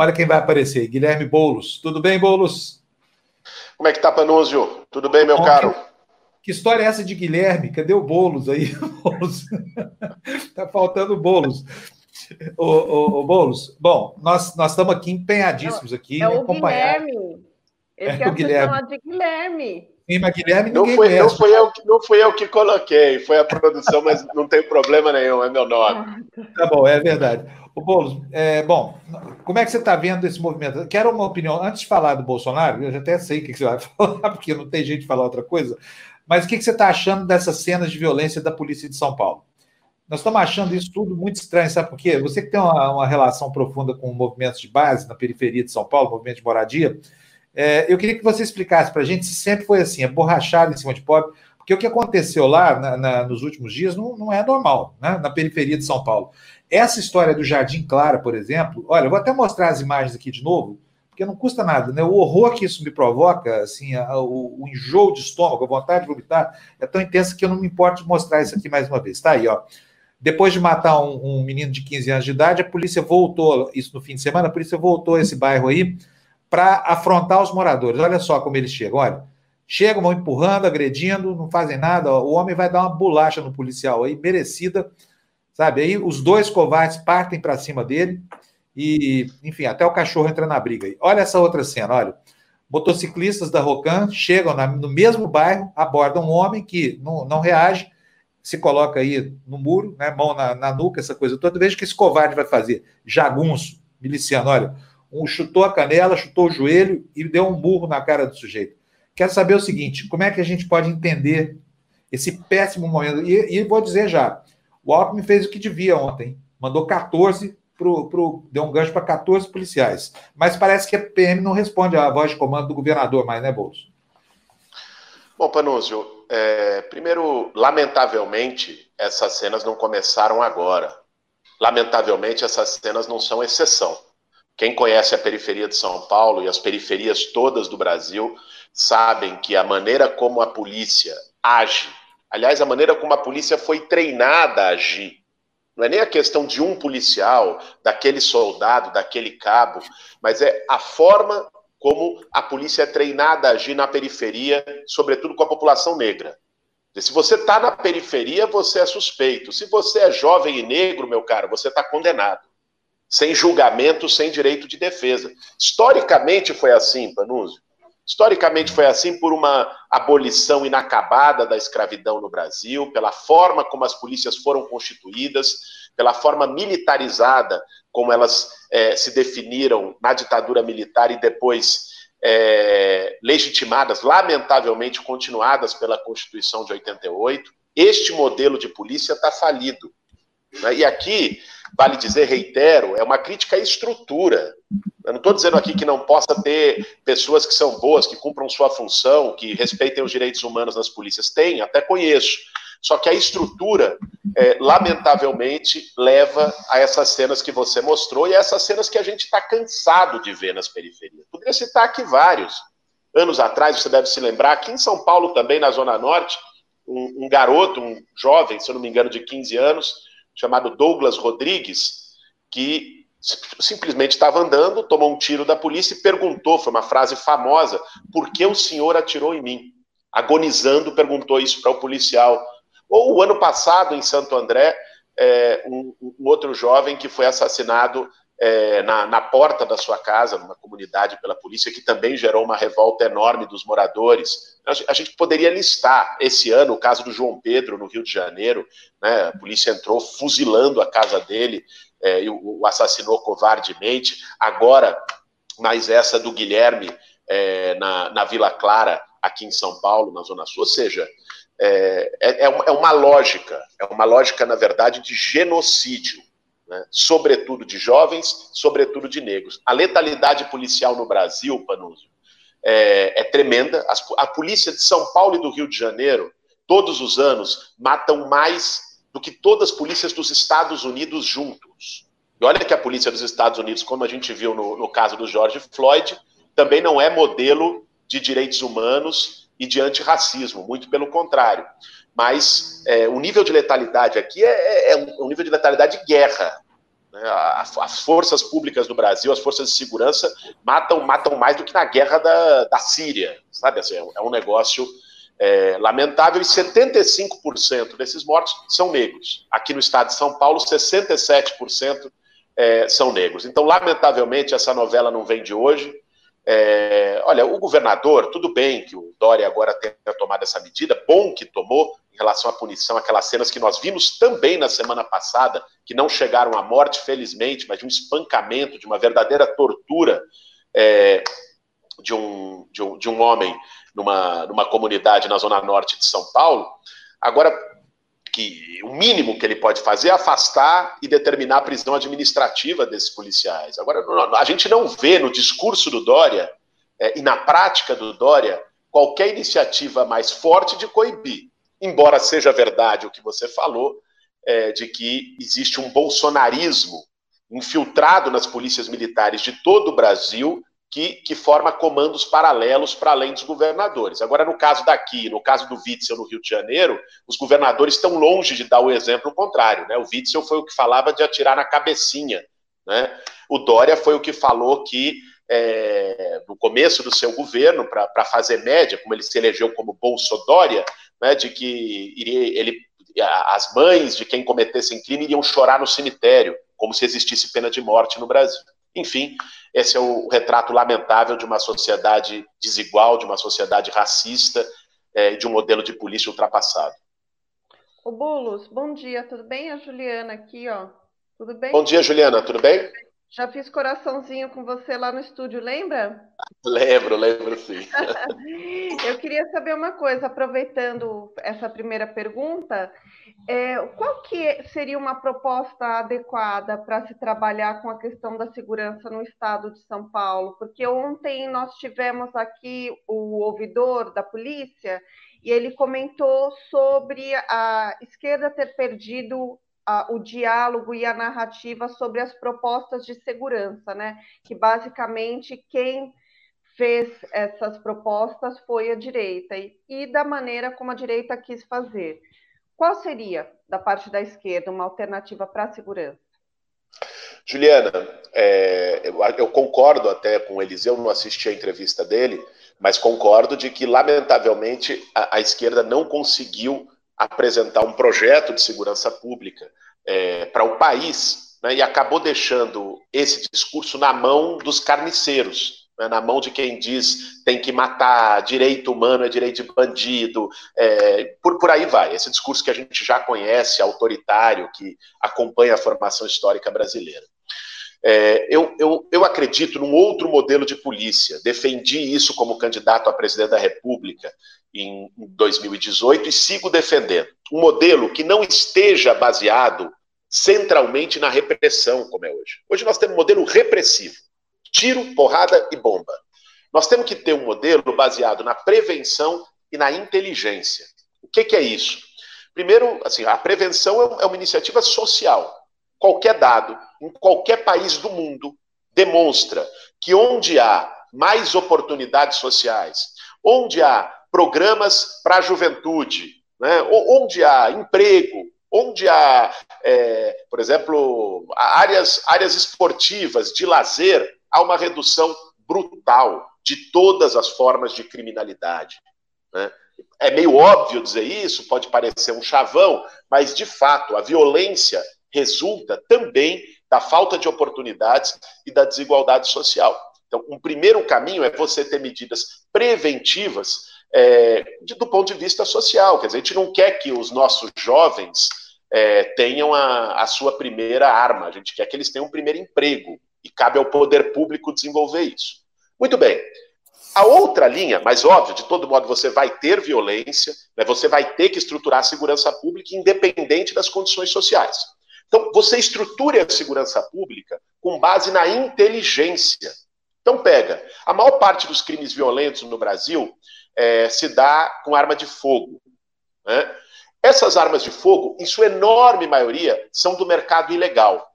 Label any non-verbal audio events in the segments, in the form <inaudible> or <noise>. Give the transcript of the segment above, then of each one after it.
Olha quem vai aparecer, Guilherme Boulos. Tudo bem, Boulos? Como é que tá, Panúzio? Tudo bem, meu Bom, caro? Que, que, história é essa de Guilherme? Cadê o Boulos aí? <laughs> tá faltando Boulos. Ô, ô, ô, Boulos, bom, nós, nós estamos aqui empenhadíssimos aqui. É o Guilherme. Ele é quer o Guilherme. de Guilherme. Sim, mas Guilherme não foi, não, foi eu, não fui eu que coloquei, foi a produção, mas não tem problema nenhum, é meu nome. Tá bom, é verdade. O Boulos, é, bom, como é que você está vendo esse movimento? Quero uma opinião, antes de falar do Bolsonaro, eu já até sei o que você vai <laughs> falar, porque não tem jeito de falar outra coisa, mas o que você está achando dessas cenas de violência da polícia de São Paulo? Nós estamos achando isso tudo muito estranho, sabe por quê? Você que tem uma, uma relação profunda com movimentos de base na periferia de São Paulo, movimento de moradia, é, eu queria que você explicasse para a gente se sempre foi assim, é borrachado em cima de pobre, porque o que aconteceu lá na, na, nos últimos dias não, não é normal, né? na periferia de São Paulo. Essa história do Jardim Clara, por exemplo, olha, vou até mostrar as imagens aqui de novo, porque não custa nada, né? O horror que isso me provoca, assim, a, o, o, enjoo de estômago, a vontade de vomitar, é tão intensa que eu não me importo de mostrar isso aqui mais uma vez. Está aí, ó. Depois de matar um, um, menino de 15 anos de idade, a polícia voltou, isso no fim de semana, a polícia voltou a esse bairro aí para afrontar os moradores. Olha só como eles chegam, olha. Chegam, vão empurrando, agredindo, não fazem nada. O homem vai dar uma bolacha no policial aí, merecida, sabe? Aí os dois covardes partem para cima dele e, enfim, até o cachorro entra na briga. Olha essa outra cena, olha. Motociclistas da Rocan chegam na, no mesmo bairro, abordam um homem que não, não reage, se coloca aí no muro, né, mão na, na nuca, essa coisa toda. Veja o que esse covarde vai fazer. Jagunço, miliciano, olha um chutou a canela, chutou o joelho e deu um burro na cara do sujeito. Quero saber o seguinte: como é que a gente pode entender esse péssimo momento? E, e vou dizer já: o Alckmin fez o que devia ontem, mandou 14 pro, pro, deu um gancho para 14 policiais. Mas parece que a PM não responde à voz de comando do governador mais, né, Bolso? Bom, Panúzio, é, primeiro, lamentavelmente, essas cenas não começaram agora. Lamentavelmente, essas cenas não são exceção. Quem conhece a periferia de São Paulo e as periferias todas do Brasil sabem que a maneira como a polícia age, aliás, a maneira como a polícia foi treinada a agir, não é nem a questão de um policial, daquele soldado, daquele cabo, mas é a forma como a polícia é treinada a agir na periferia, sobretudo com a população negra. Se você está na periferia, você é suspeito. Se você é jovem e negro, meu caro, você está condenado sem julgamento, sem direito de defesa. Historicamente foi assim, Panúzio. Historicamente foi assim por uma abolição inacabada da escravidão no Brasil, pela forma como as polícias foram constituídas, pela forma militarizada como elas é, se definiram na ditadura militar e depois é, legitimadas, lamentavelmente continuadas pela Constituição de 88. Este modelo de polícia está falido. Né? E aqui vale dizer, reitero, é uma crítica à estrutura. Eu não estou dizendo aqui que não possa ter pessoas que são boas, que cumpram sua função, que respeitem os direitos humanos nas polícias. Tem, até conheço. Só que a estrutura, é, lamentavelmente, leva a essas cenas que você mostrou e a essas cenas que a gente está cansado de ver nas periferias. Poderia citar aqui vários. Anos atrás, você deve se lembrar, aqui em São Paulo, também na Zona Norte, um, um garoto, um jovem, se eu não me engano, de 15 anos, chamado Douglas Rodrigues, que simplesmente estava andando, tomou um tiro da polícia e perguntou, foi uma frase famosa, por que o senhor atirou em mim? Agonizando, perguntou isso para o policial. Ou o ano passado, em Santo André, é, um, um, outro jovem que foi assassinado é, na, na, porta da sua casa, numa comunidade pela polícia, que também gerou uma revolta enorme dos moradores. A gente poderia listar esse ano o caso do João Pedro, no Rio de Janeiro, né? a polícia entrou fuzilando a casa dele é, e o, o, assassinou covardemente. Agora, mais essa do Guilherme é, na, na Vila Clara, aqui em São Paulo, na Zona Sul, ou seja, é, é, é uma lógica, é uma lógica, na verdade, de genocídio né? sobretudo de jovens, sobretudo de negros. A letalidade policial no Brasil, Panúzio, é, é tremenda. As, a polícia de São Paulo e do Rio de Janeiro, todos os anos, matam mais do que todas as polícias dos Estados Unidos juntos. E olha que a polícia dos Estados Unidos, como a gente viu no, no caso do George Floyd, também não é modelo de direitos humanos e de antirracismo, muito pelo contrário mas é, o nível de letalidade aqui é, é, é, um nível de letalidade de guerra. Né? As forças públicas do Brasil, as forças de segurança, matam, matam mais do que na guerra da, da Síria, sabe? Assim, é um negócio é, lamentável e 75% desses mortos são negros. Aqui no estado de São Paulo, 67% é, são negros. Então, lamentavelmente, essa novela não vem de hoje. É, olha, o governador, tudo bem que o Dória agora tenha tomado essa medida, bom que tomou em relação à punição, aquelas cenas que nós vimos também na semana passada, que não chegaram à morte, felizmente, mas de um espancamento, de uma verdadeira tortura é, de, um, de, um, de um homem numa, numa comunidade na zona norte de São Paulo. Agora, que o mínimo que ele pode fazer é afastar e determinar a prisão administrativa desses policiais. Agora, a gente não vê no discurso do Dória é, e na prática do Dória qualquer iniciativa mais forte de coibir. Embora seja verdade o que você falou, é, de que existe um bolsonarismo infiltrado nas polícias militares de todo o Brasil que, que forma comandos paralelos para além dos governadores. Agora, no caso daqui, no caso do Witzel no Rio de Janeiro, os governadores estão longe de dar o exemplo contrário. Né? O Witzel foi o que falava de atirar na cabecinha. Né? O Dória foi o que falou que, é, no começo do seu governo, para fazer média, como ele se elegeu como Bolsodória, né, de que iria, ele, as mães de quem cometesse crime iriam chorar no cemitério, como se existisse pena de morte no Brasil. Enfim, esse é o retrato lamentável de uma sociedade desigual, de uma sociedade racista, é, de um modelo de polícia ultrapassado. O Bulos, bom dia, tudo bem? A Juliana aqui, ó. Tudo bem? Bom dia, Juliana, tudo bem? Já fiz coraçãozinho com você lá no estúdio, lembra? Lembro, lembro sim. <laughs> Eu queria saber uma coisa, aproveitando essa primeira pergunta, é, qual que seria uma proposta adequada para se trabalhar com a questão da segurança no estado de São Paulo? Porque ontem nós tivemos aqui o ouvidor da polícia e ele comentou sobre a esquerda ter perdido a, o diálogo e a narrativa sobre as propostas de segurança, né? Que basicamente quem fez essas propostas foi a direita e, e da maneira como a direita quis fazer. Qual seria, da parte da esquerda, uma alternativa para a segurança? Juliana, é, eu, eu, concordo até com o Eliseu, não assisti a entrevista dele, mas concordo de que, lamentavelmente, a, a esquerda não conseguiu apresentar um projeto de segurança pública é, para o país né, e acabou deixando esse discurso na mão dos carniceiros, né, na mão de quem diz tem que matar, direito humano é direito de bandido, é, por, por aí vai. Esse discurso que a gente já conhece, autoritário, que acompanha a formação histórica brasileira. É, eu, eu, eu acredito num outro modelo de polícia. Defendi isso como candidato a presidente da República em 2018 e sigo defendendo. Um modelo que não esteja baseado centralmente na repressão, como é hoje. Hoje nós temos um modelo repressivo tiro, porrada e bomba. Nós temos que ter um modelo baseado na prevenção e na inteligência. O que, que é isso? Primeiro, assim, a prevenção é, é uma iniciativa social. Qualquer dado, em qualquer país do mundo, demonstra que onde há mais oportunidades sociais, onde há programas para a juventude, né, onde há emprego, onde há, é, por exemplo, áreas, áreas esportivas, de lazer, há uma redução brutal de todas as formas de criminalidade. Né? É meio óbvio dizer isso, pode parecer um chavão, mas de fato a violência resulta também da falta de oportunidades e da desigualdade social. Então, um primeiro caminho é você ter medidas preventivas é, de, do ponto de vista social. Quer dizer, a gente não quer que os nossos jovens é, tenham a, a sua primeira arma, a gente quer que eles tenham um primeiro emprego e cabe ao poder público desenvolver isso. Muito bem. A outra linha, mas óbvio, de todo modo você vai ter violência, né, você vai ter que estruturar a segurança pública independente das condições sociais. Então, você estruture a segurança pública com base na inteligência. Então, pega, a maior parte dos crimes violentos no Brasil é, se dá com arma de fogo. Né? Essas armas de fogo, em sua enorme maioria, são do mercado ilegal.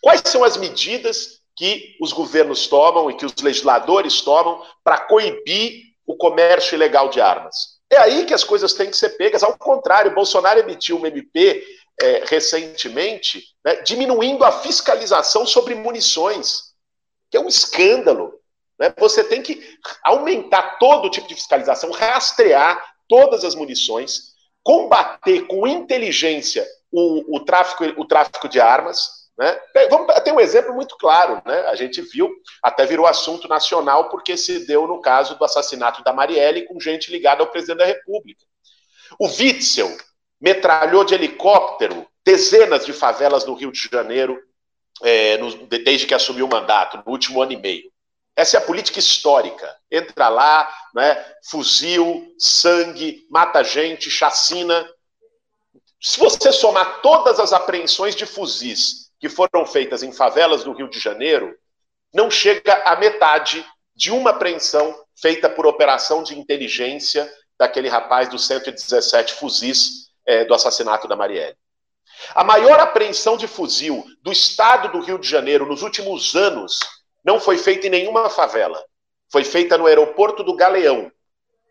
Quais são as medidas que os governos tomam e que os legisladores tomam para coibir o comércio ilegal de armas. É aí que as coisas têm que ser pegas. Ao contrário, Bolsonaro emitiu uma MP é, recentemente, né, diminuindo a fiscalização sobre munições, que é um escândalo. Né? Você tem que aumentar todo tipo de fiscalização, rastrear todas as munições, combater com inteligência o, o, tráfico, o tráfico de armas. Né? Vamos ter um exemplo muito claro, né? A gente viu, até virou assunto nacional, porque se deu no caso do assassinato da Marielle com gente ligada ao presidente da República. O Witzel metralhou de helicóptero dezenas de favelas no Rio de Janeiro é, no, desde que assumiu o mandato, no último ano e meio. Essa é a política histórica. Entra lá, né, fuzil, sangue, mata gente, chacina. Se você somar todas as apreensões de fuzis que foram feitas em favelas do Rio de Janeiro, não chega à metade de uma apreensão feita por operação de inteligência daquele rapaz dos 117 fuzis é, do assassinato da Marielle. A maior apreensão de fuzil do estado do Rio de Janeiro nos últimos anos não foi feita em nenhuma favela. Foi feita no aeroporto do Galeão,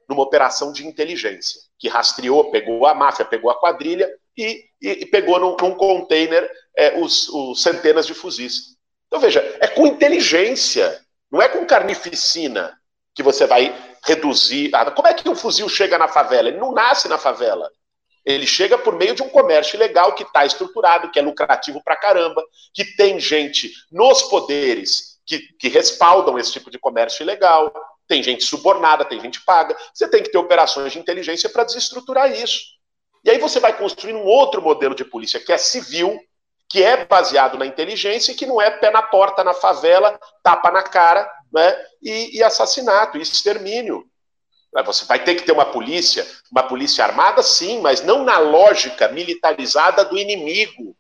numa operação de inteligência, que rastreou, pegou a máfia, pegou a quadrilha e, e, e pegou num, num container é, os, os centenas de fuzis. Então, veja, é com inteligência, não é com carnificina que você vai reduzir. Como é que um fuzil chega na favela? Ele não nasce na favela. Ele chega por meio de um comércio ilegal que está estruturado, que é lucrativo pra caramba, que tem gente nos poderes que, que respaldam esse tipo de comércio ilegal, tem gente subornada, tem gente paga. Você tem que ter operações de inteligência para desestruturar isso. E aí você vai construir um outro modelo de polícia que é civil, que é baseado na inteligência e que não é pé na porta na favela, tapa na cara né, e, e assassinato, e extermínio. Você vai ter que ter uma polícia, uma polícia armada, sim, mas não na lógica militarizada do inimigo.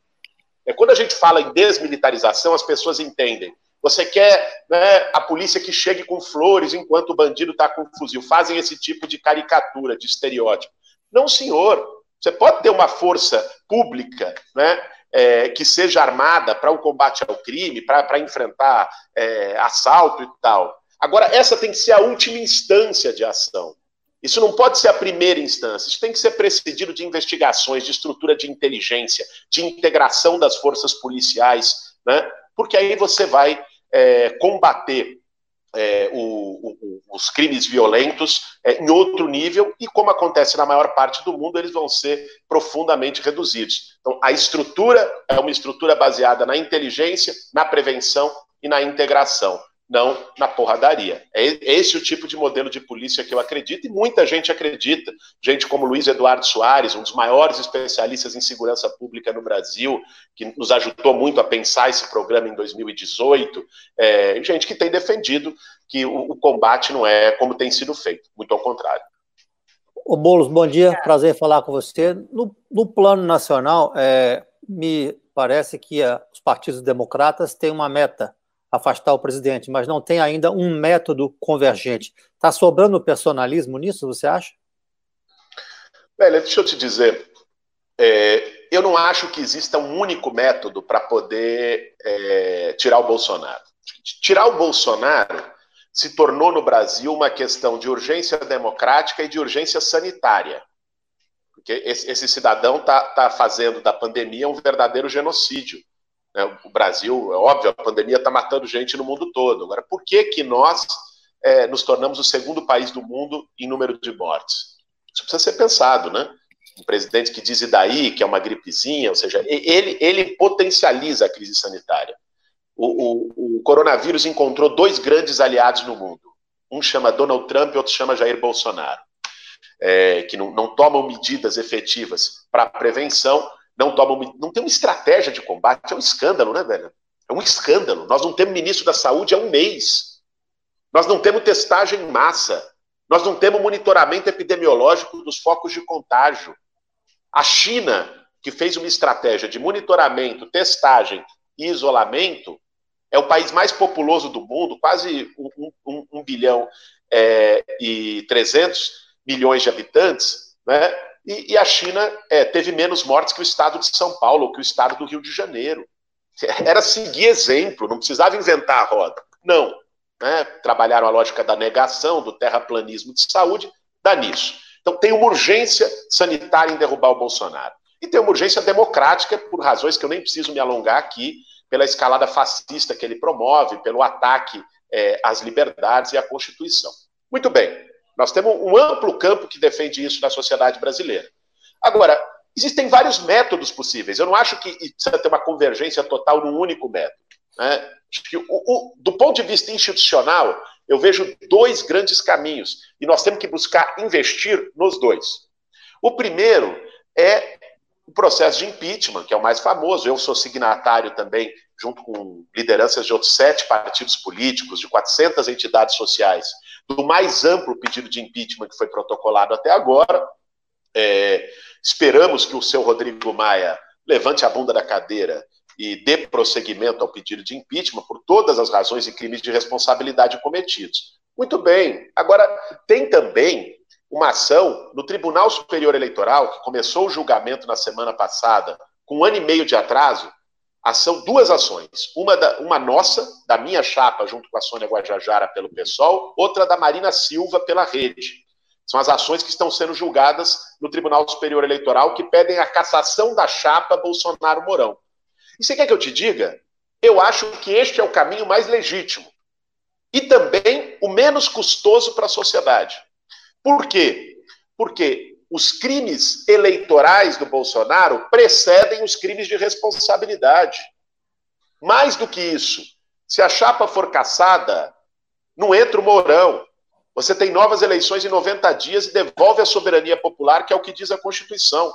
É quando a gente fala em desmilitarização, as pessoas entendem. Você quer né, a polícia que chegue com flores enquanto o bandido está com fuzil. Fazem esse tipo de caricatura, de estereótipo. Não, senhor. Você pode ter uma força pública né, é, que seja armada para o combate ao crime, para enfrentar é, assalto e tal. Agora, essa tem que ser a última instância de ação. Isso não pode ser a primeira instância. Isso tem que ser precedido de investigações, de estrutura de inteligência, de integração das forças policiais, né? porque aí você vai é, combater é, o, o, os crimes violentos é, em outro nível e, como acontece na maior parte do mundo, eles vão ser profundamente reduzidos. Então, a estrutura é uma estrutura baseada na inteligência, na prevenção e na integração não na porradaria. É esse o tipo de modelo de polícia que eu acredito e muita gente acredita. Gente como Luiz Eduardo Soares, um dos maiores especialistas em segurança pública no Brasil, que nos ajudou muito a pensar esse programa em 2018. É, gente que tem defendido que o, o, combate não é como tem sido feito, muito ao contrário. O Boulos, bom dia, prazer falar com você. No, no plano nacional, é, me parece que a, os partidos democratas têm uma meta afastar o presidente, mas não tem ainda um método convergente. Está sobrando personalismo nisso, você acha? Velho, deixa eu te dizer, é, eu não acho que exista um único método para poder é, tirar o Bolsonaro. Tirar o Bolsonaro se tornou no Brasil uma questão de urgência democrática e de urgência sanitária. Porque esse, esse cidadão está tá fazendo da pandemia um verdadeiro genocídio. Né? O Brasil, é óbvio, a pandemia está matando gente no mundo todo. Agora, por que, que nós é, nos tornamos o segundo país do mundo em número de mortes? Isso precisa ser pensado, né? Um presidente que diz e daí, que é uma gripezinha, ou seja, ele, ele potencializa a crise sanitária. O, o, o coronavírus encontrou dois grandes aliados no mundo. Um chama Donald Trump e outro chama Jair Bolsonaro. É, que não, não tomam medidas efetivas para prevenção não não tem uma estratégia de combate, é um escândalo, né, velho? É um escândalo. Nós não temos ministro da saúde há um mês. Nós não temos testagem em massa. Nós não temos monitoramento epidemiológico dos focos de contágio. A China, que fez uma estratégia de monitoramento, testagem e isolamento, é o país mais populoso do mundo, quase um, um, um bilhão é, e 300 milhões de habitantes, né? E, e a China é, teve menos mortes que o estado de São Paulo, que o estado do Rio de Janeiro. <laughs> Era seguir exemplo, não precisava inventar a roda. Não. Né? Trabalharam a lógica da negação, do terraplanismo de saúde, dá nisso. Então tem uma urgência sanitária em derrubar o Bolsonaro. E tem uma urgência democrática, por razões que eu nem preciso me alongar aqui, pela escalada fascista que ele promove, pelo ataque é, às liberdades e à Constituição. Muito bem, nós temos um amplo campo que defende isso na sociedade brasileira. Agora, existem vários métodos possíveis. Eu não acho que precisa ter uma convergência total num único método. Né? O, o, do ponto de vista institucional, eu vejo dois grandes caminhos e nós temos que buscar investir nos dois. O primeiro é o processo de impeachment, que é o mais famoso. Eu sou signatário também, junto com lideranças de outros sete partidos políticos, de 400 entidades sociais, do mais amplo pedido de impeachment que foi protocolado até agora. É, esperamos que o seu Rodrigo Maia levante a bunda da cadeira e dê prosseguimento ao pedido de impeachment por todas as razões e crimes de responsabilidade cometidos. Muito bem. Agora, tem também uma ação no Tribunal Superior Eleitoral, que começou o julgamento na semana passada, com um ano e meio de atraso. Ação, duas ações. Uma, da, uma nossa, da minha chapa, junto com a Sônia Guajajara pelo PSOL, outra da Marina Silva pela rede. São as ações que estão sendo julgadas no Tribunal Superior Eleitoral que pedem a cassação da chapa Bolsonaro-Mourão. E você quer que eu te diga? Eu acho que este é o caminho mais legítimo e também o menos custoso para a sociedade. Por quê? Porque os crimes eleitorais do Bolsonaro precedem os crimes de responsabilidade. Mais do que isso, se a chapa for caçada, não entra o Mourão. Você tem novas eleições em 90 dias e devolve a soberania popular, que é o que diz a Constituição.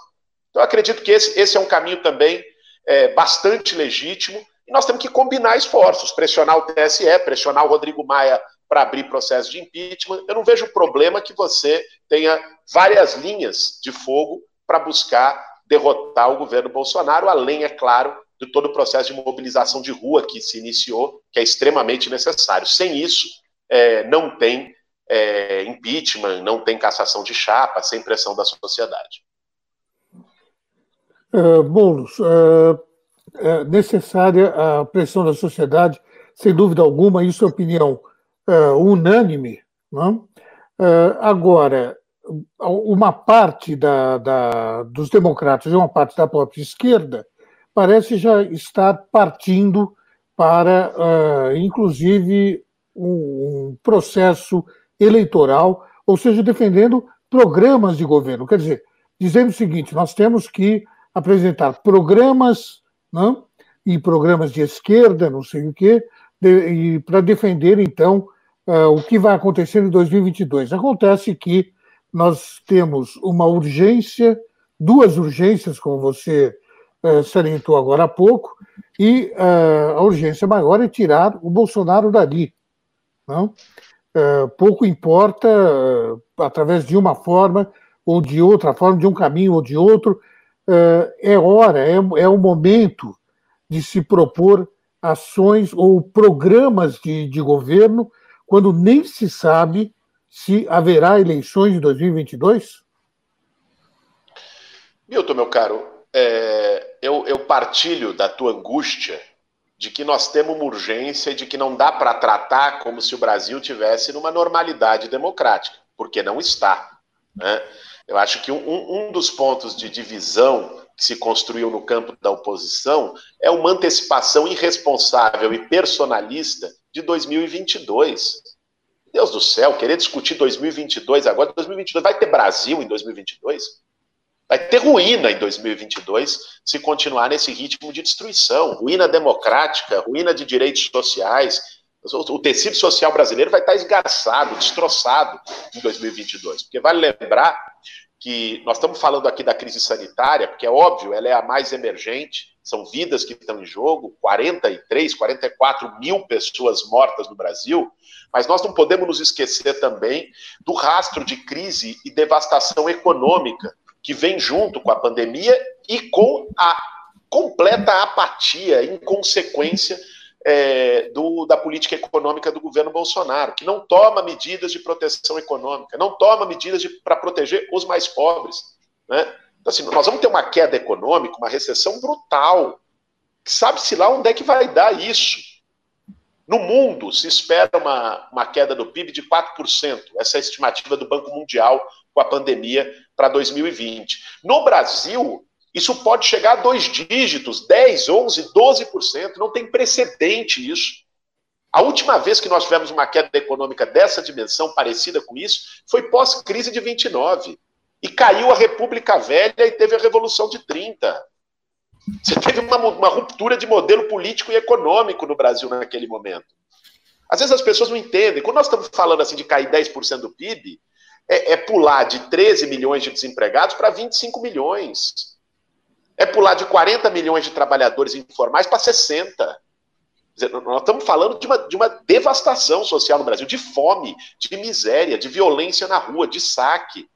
Então, acredito que esse, esse é um caminho também é, bastante legítimo, e nós temos que combinar esforços, pressionar o TSE, pressionar o Rodrigo Maia para abrir processo de impeachment. Eu não vejo problema que você tenha várias linhas de fogo para buscar derrotar o governo Bolsonaro, além, é claro, de todo o processo de mobilização de rua que se iniciou, que é extremamente necessário. Sem isso, é, não tem é, impeachment, não tem cassação de chapa, sem pressão da sociedade. Uh, Boulos, uh, é necessária a pressão da sociedade, sem dúvida alguma, isso é opinião uh, unânime. Não? Agora, uma parte da, da, dos democratas e uma parte da própria esquerda parece já estar partindo para, uh, inclusive, um, um processo eleitoral, ou seja, defendendo programas de governo. Quer dizer, dizendo o seguinte: nós temos que apresentar programas, não? e programas de esquerda, não sei o quê, de, para defender, então, uh, o que vai acontecer em 2022. Acontece que nós temos uma urgência, duas urgências, como você uh, salientou agora há pouco, e uh, a urgência maior é tirar o Bolsonaro dali. Não? pouco importa, através de uma forma ou de outra forma, de um caminho ou de outro, é hora, é, é o momento de se propor ações ou programas de, de governo quando nem se sabe se haverá eleições em 2022? Milton, meu caro, é, eu, eu, partilho da tua angústia de que nós temos uma urgência e de que não dá para tratar como se o Brasil tivesse numa normalidade democrática, porque não está. Né? Eu acho que um, um dos pontos de divisão que se construiu no campo da oposição é uma antecipação irresponsável e personalista de 2022. Deus do céu, querer discutir 2022 agora, 2022 vai ter Brasil em 2022? Vai ter ruína em 2022 se continuar nesse ritmo de destruição, ruína democrática, ruína de direitos sociais. O tecido social brasileiro vai estar esgarçado, destroçado em 2022, porque vale lembrar que nós estamos falando aqui da crise sanitária, porque é óbvio, ela é a mais emergente, são vidas que estão em jogo, 43, 44 mil pessoas mortas no Brasil, mas nós não podemos nos esquecer também do rastro de crise e devastação econômica que vem junto com a pandemia e com a completa apatia, inconsequência é, do, da política econômica do governo Bolsonaro, que não toma medidas de proteção econômica, não toma medidas para proteger os mais pobres. Né? Então, assim, nós vamos ter uma queda econômica, uma recessão brutal. Sabe-se lá onde é que vai dar isso? No mundo, se espera uma, uma queda do PIB de 4%. Essa é a estimativa do Banco Mundial com a pandemia para 2020. No Brasil, Isso pode chegar a dois dígitos, 10, 11, 12%. Não tem precedente isso. A última vez que nós tivemos uma queda econômica dessa dimensão, parecida com isso, foi pós-crise de 29. E caiu a República Velha e teve a Revolução de 30. Você teve uma, uma ruptura de modelo político e econômico no Brasil naquele momento. Às vezes as pessoas não entendem. Quando nós estamos falando assim de cair 10% do PIB, é, é, pular de 13 milhões de desempregados para 25 milhões. É pular de 40 milhões de trabalhadores informais para 60. Dizer, nós estamos falando de uma, de uma devastação social no Brasil, de fome, de miséria, de violência na rua, de saque.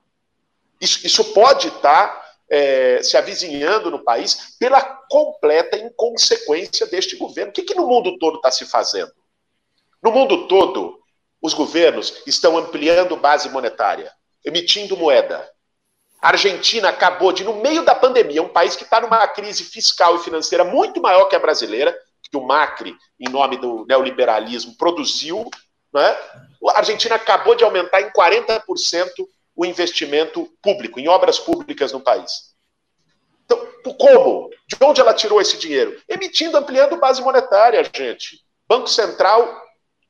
Isso, isso pode estar tá, é, se avizinhando no país pela completa inconsequência deste governo. O que, que no mundo todo está se fazendo? No mundo todo, os governos estão ampliando base monetária, emitindo moeda. A Argentina acabou de, no meio da pandemia, um país que está numa crise fiscal e financeira muito maior que a brasileira, que o Macri, em nome do neoliberalismo, produziu. Né? A Argentina acabou de aumentar em 40% o investimento público, em obras públicas no país. Então, como? De onde ela tirou esse dinheiro? Emitindo, ampliando base monetária, gente. Banco Central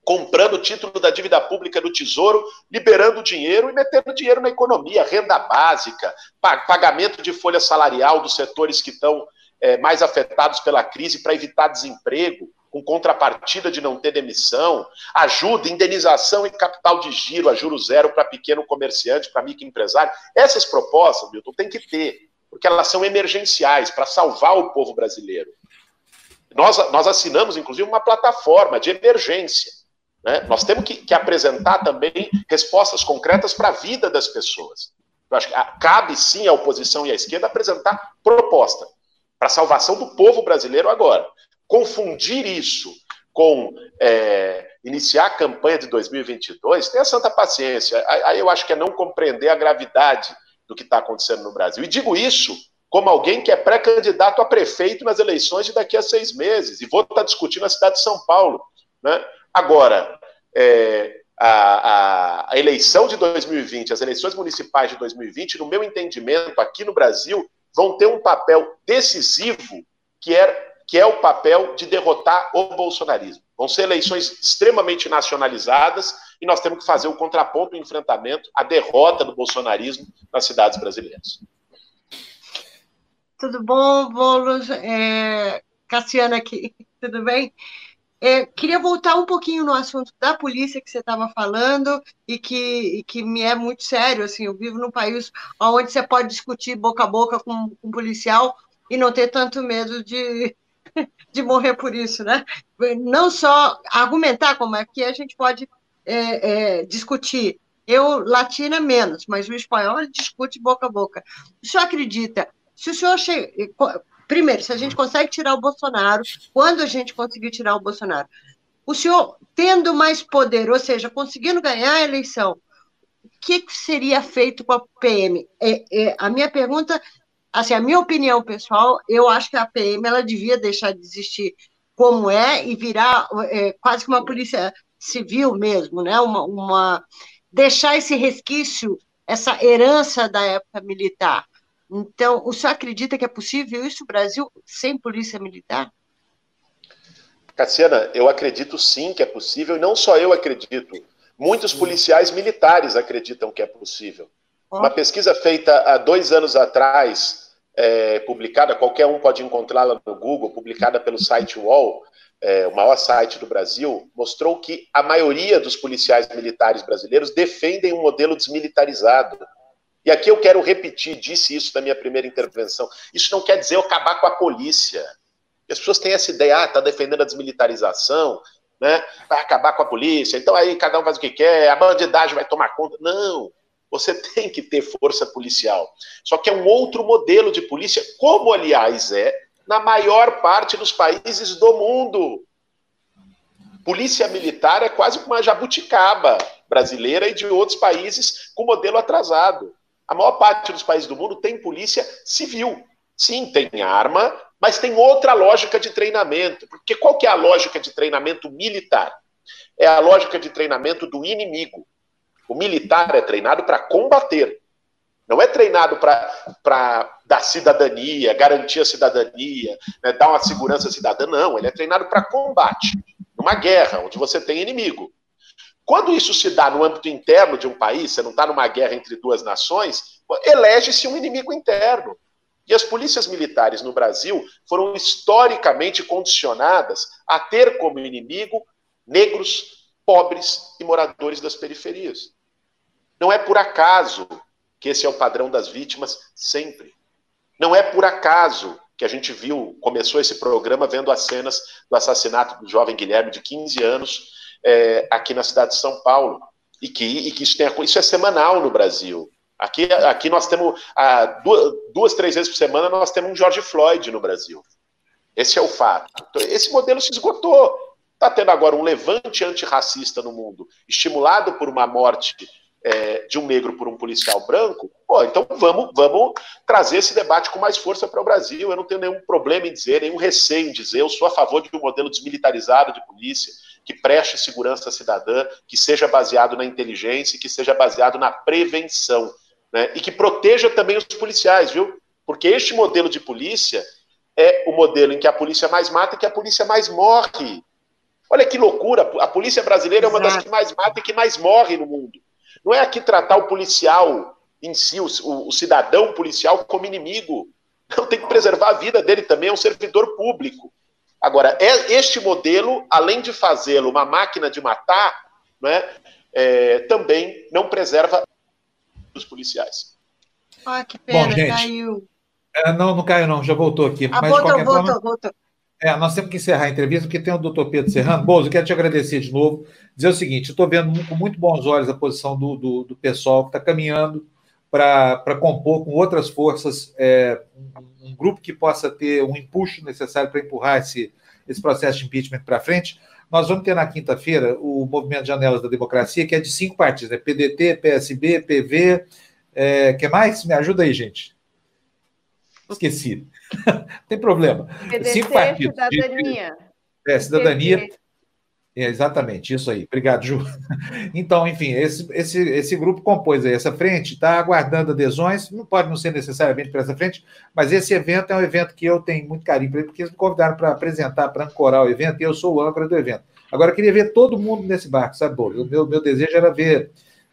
comprando o título da dívida pública do Tesouro, liberando dinheiro e metendo dinheiro na economia, renda básica, pagamento de folha salarial dos setores que estão é, mais afetados pela crise para evitar desemprego, com contrapartida de não ter demissão, ajuda, indenização e capital de giro a juro zero para pequeno comerciante, para microempresário. Essas propostas, Milton, tem que ter, porque elas são emergenciais para salvar o povo brasileiro. Nós, nós assinamos, inclusive, uma plataforma de emergência né? Nós temos que, que, apresentar também respostas concretas para a vida das pessoas. Eu acho que ah, cabe sim à oposição e à esquerda apresentar proposta para a salvação do povo brasileiro agora. Confundir isso com é, iniciar a campanha de 2022, tenha santa paciência. Aí eu acho que é não compreender a gravidade do que está acontecendo no Brasil. E digo isso como alguém que é pré-candidato a prefeito nas eleições de daqui a seis meses, e vou estar discutindo na cidade de São Paulo. Né? Agora, é, a, a, a, eleição de 2020, as eleições municipais de 2020, no meu entendimento, aqui no Brasil, vão ter um papel decisivo, que é, que é o papel de derrotar o bolsonarismo. Vão ser eleições extremamente nacionalizadas e nós temos que fazer o contraponto, o enfrentamento, a derrota do bolsonarismo nas cidades brasileiras. Tudo bom, Boulos? É, Cassiana aqui, <laughs> tudo bem? É, queria voltar um pouquinho no assunto da polícia que você estava falando e que, e que me é muito sério. Assim, eu vivo num país onde você pode discutir boca a boca com, um policial e não ter tanto medo de, <laughs> de morrer por isso, né? Não só argumentar como é que a gente pode é, é, discutir. Eu, latina, menos, mas o espanhol discute boca a boca. O senhor acredita? Se o senhor che primeiro, se a gente consegue tirar o Bolsonaro, quando a gente conseguir tirar o Bolsonaro, o senhor tendo mais poder, ou seja, conseguindo ganhar a eleição, o que seria feito com a PM? É, é, a minha pergunta, assim, a minha opinião pessoal, eu acho que a PM ela devia deixar de existir como é e virar é, quase que uma polícia civil mesmo, né? Uma, uma deixar esse resquício, essa herança da época militar. Então, o senhor acredita que é possível isso no Brasil sem polícia militar? Cassiana, eu acredito sim que é possível, e não só eu acredito. Muitos policiais militares acreditam que é possível. Uma pesquisa feita há dois anos atrás, é, publicada, qualquer um pode encontrá-la no Google, publicada pelo site UOL, é, o maior site do Brasil, mostrou que a maioria dos policiais militares brasileiros defendem um modelo desmilitarizado. E aqui eu quero repetir, disse isso na minha primeira intervenção. Isso não quer dizer eu acabar com a polícia. As pessoas têm essa ideia, ah, está defendendo a desmilitarização, né? vai acabar com a polícia, então aí cada um faz o que quer, a bandidagem vai tomar conta. Não, você <laughs> tem que ter força policial. Só que é um outro modelo de polícia, como aliás é na maior parte dos países do mundo. Polícia militar é quase uma jabuticaba brasileira e de outros países com modelo atrasado. A maior parte dos países do mundo tem polícia civil. Sim, tem arma, mas tem outra lógica de treinamento. Porque qual que é a lógica de treinamento militar? É a lógica de treinamento do inimigo. O militar é treinado para combater. Não é treinado para dar cidadania, garantir a cidadania, né, dar uma segurança cidadã, não. Ele é treinado para combate, numa guerra, onde você tem inimigo. Quando isso se dá no âmbito interno de um país, você não está numa guerra entre duas nações, elege-se um inimigo interno. E as polícias militares no Brasil foram historicamente condicionadas a ter como inimigo negros, pobres e moradores das periferias. Não é por acaso que esse é o padrão das vítimas sempre. Não é por acaso que a gente viu, começou esse programa vendo as cenas do assassinato do jovem Guilherme, de 15 anos, é, aqui na cidade de São Paulo. E que, e que isso, tem, isso é semanal no Brasil. Aqui, aqui nós temos, duas, duas, três vezes por semana, nós temos um George Floyd no Brasil. Esse é o fato. Então, esse modelo se esgotou. Está tendo agora um levante antirracista no mundo, estimulado por uma morte é, de um negro por um policial branco. Pô, então vamos, vamos trazer esse debate com mais força para o Brasil. Eu não tenho nenhum problema em dizer, nenhum receio em dizer. Eu sou a favor de um modelo desmilitarizado de polícia que preste segurança cidadã, que seja baseado na inteligência, que seja baseado na prevenção né? e que proteja também os policiais, viu? Porque este modelo de polícia é o modelo em que a polícia mais mata e que a polícia mais morre. Olha que loucura, a polícia brasileira é uma das que mais mata e que mais morre no mundo. Não é aqui tratar o policial em si, o, o, cidadão policial, como inimigo. Não tem que preservar a vida dele também, é um servidor público. Agora, é este modelo, além de fazê-lo uma máquina de matar, né, é, também não preserva dos policiais. Ah, que pena, Bom, gente, caiu. É, não, não caiu, não, já voltou aqui. Ah, Mas, voltou, voltou, forma, voltou. É, nós temos que encerrar a entrevista, porque tem o doutor Pedro Serrano. Bozo, quero te agradecer de novo. Dizer o seguinte: estou vendo com muito bons olhos a posição do, do, do pessoal que está caminhando para compor com outras forças é, um, um, grupo que possa ter um impulso necessário para empurrar esse, esse processo de impeachment para frente. Nós vamos ter na quinta-feira o Movimento Janelas da Democracia, que é de cinco partidos, né? PDT, PSB, PV. É, mais? Me ajuda aí, gente. Esqueci. Não <laughs> tem problema. PDT, cinco partidos. Cidadania. É, cidadania. É, exatamente, isso aí. Obrigado, Ju. <laughs> Então, enfim, esse, esse, esse grupo compôs aí essa frente, está aguardando adesões, não pode não ser necessariamente para essa frente, mas esse evento é um evento que eu tenho muito carinho para ele, porque eles me convidaram para apresentar, para ancorar o evento, e eu sou o âncora do evento. Agora, eu queria ver todo mundo nesse barco, sabe, Bolo? O meu, meu desejo era ver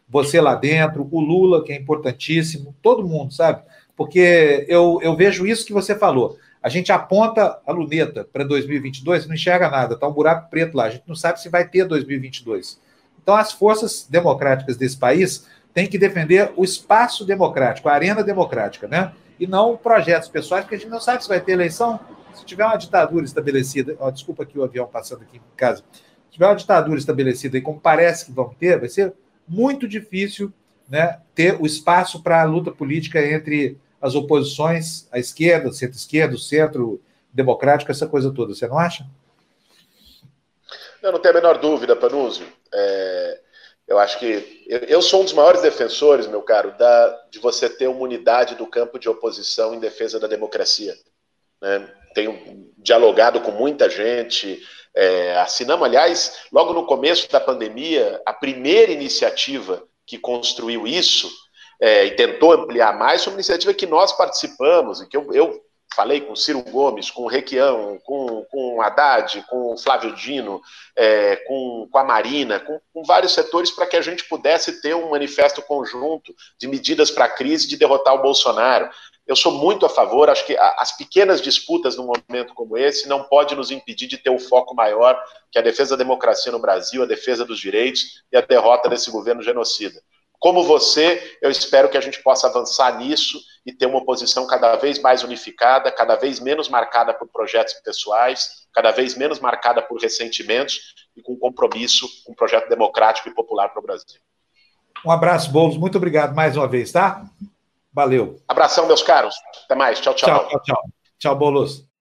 você lá dentro, o Lula, que é importantíssimo, todo mundo, sabe? Porque eu, eu vejo isso que você falou. A gente aponta a luneta para 2022 não enxerga nada, está um buraco preto lá, a gente não sabe se vai ter 2022. Então, as forças democráticas desse país têm que defender o espaço democrático, a arena democrática, né? E não projetos pessoais, porque a gente não sabe se vai ter eleição. Se tiver uma ditadura estabelecida, ó, desculpa aqui o avião passando aqui em casa, se tiver uma ditadura estabelecida, e como parece que vão ter, vai ser muito difícil né, ter o espaço para a luta política entre as oposições, a esquerda, centro-esquerda, centro democrático, essa coisa toda. Você não acha? Eu não tenho a menor dúvida, Panúzio. É, eu acho que eu, eu, sou um dos maiores defensores, meu caro, da, de você ter uma unidade do campo de oposição em defesa da democracia. Né? Tenho dialogado com muita gente. É, assinamos, aliás, logo no começo da pandemia, a primeira iniciativa que construiu isso é, e tentou ampliar mais, foi uma iniciativa que nós participamos e que eu, eu falei com Ciro Gomes, com Requião, com, com Haddad, com Flávio Dino, é, com, com a Marina, com, com vários setores para que a gente pudesse ter um manifesto conjunto de medidas para a crise de derrotar o Bolsonaro. Eu sou muito a favor, acho que as pequenas disputas num momento como esse não pode nos impedir de ter um foco maior que a defesa da democracia no Brasil, a defesa dos direitos e a derrota desse governo genocida. Como você, eu espero que a gente possa avançar nisso e ter uma oposição cada vez mais unificada, cada vez menos marcada por projetos pessoais, cada vez menos marcada por ressentimentos e com compromisso com um projeto democrático e popular para o Brasil. Um abraço, Boulos. Muito obrigado mais uma vez, tá? Valeu. Abração, meus caros. Até mais. Tchau, tchau. Tchau, tchau. Tchau, Boulos.